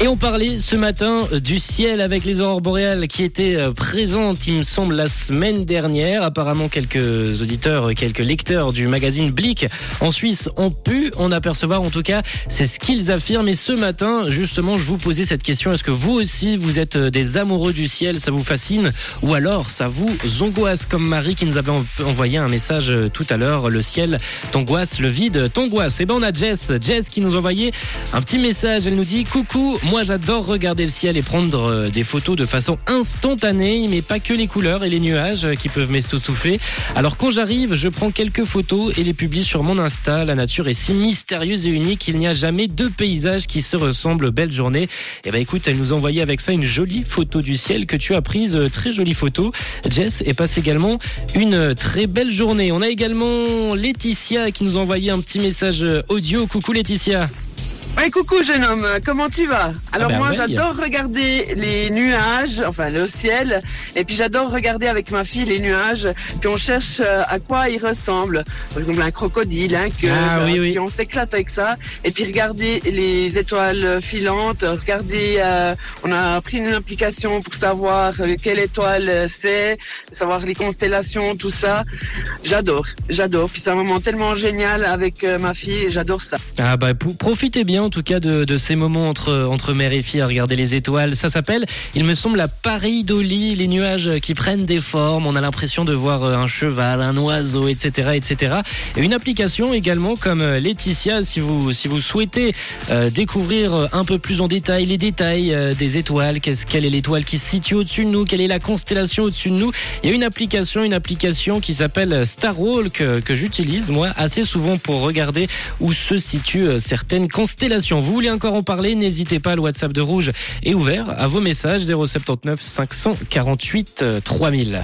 Et on parlait ce matin euh, du ciel avec les aurores boréales qui étaient euh, présentes, il me semble, la semaine dernière. Apparemment, quelques auditeurs, euh, quelques lecteurs du magazine Blick en Suisse ont pu en apercevoir. En tout cas, c'est ce qu'ils affirment. Et ce matin, justement, je vous posais cette question. Est-ce que vous aussi, vous êtes des amoureux du ciel? Ça vous fascine? Ou alors, ça vous angoisse? Comme Marie qui nous avait envoyé un message tout à l'heure. Le ciel t'angoisse, le vide t'angoisse. Et ben, on a Jess. Jess qui nous envoyait un petit message. Elle nous dit Coucou, moi, j'adore regarder le ciel et prendre euh, des photos de façon instantanée, mais pas que les couleurs et les nuages euh, qui peuvent m'estouffler. Alors, quand j'arrive, je prends quelques photos et les publie sur mon Insta. La nature est si mystérieuse et unique qu'il n'y a jamais deux paysages qui se ressemblent. Belle journée. Et eh ben, écoute, elle nous a envoyé avec ça une jolie photo du ciel que tu as prise. Euh, très jolie photo. Jess, et passe également une très belle journée. On a également Laetitia qui nous a envoyé un petit message audio. Coucou Laetitia. Ouais, coucou jeune homme, comment tu vas? Alors Ah ben moi j'adore regarder les nuages, enfin le ciel, et puis j'adore regarder avec ma fille les nuages, puis on cherche euh, à quoi ils ressemblent. Par exemple un crocodile, un cœur, Ah oui, euh, oui. puis on s'éclate avec ça, et puis regarder les étoiles filantes, regarder, euh, on a pris une application pour savoir quelle étoile c'est, savoir les constellations, tout ça. J'adore, j'adore, puis c'est un moment tellement génial avec ma fille, j'adore ça. Ah bah profitez bien en tout cas de, ces moments entre, entre mère et fille à regarder les étoiles. Ça s'appelle, il me semble, la pareidolie, les nuages qui prennent des formes. On a l'impression de voir euh, un cheval, un oiseau, etc., etc. Et une application également comme euh, Laetitia, si vous, si vous souhaitez euh, découvrir un peu plus en détail les détails des étoiles, quelle est l'étoile qui se situe au-dessus de nous, quelle est la constellation au-dessus de nous. Il y a une application, une application qui s'appelle Starwalk euh, que j'utilise moi assez souvent pour regarder où se situent certaines constellations. Vous voulez encore en parler N'hésitez pas, le WhatsApp de Rouge est ouvert à vos messages 079 548 euh, 3000.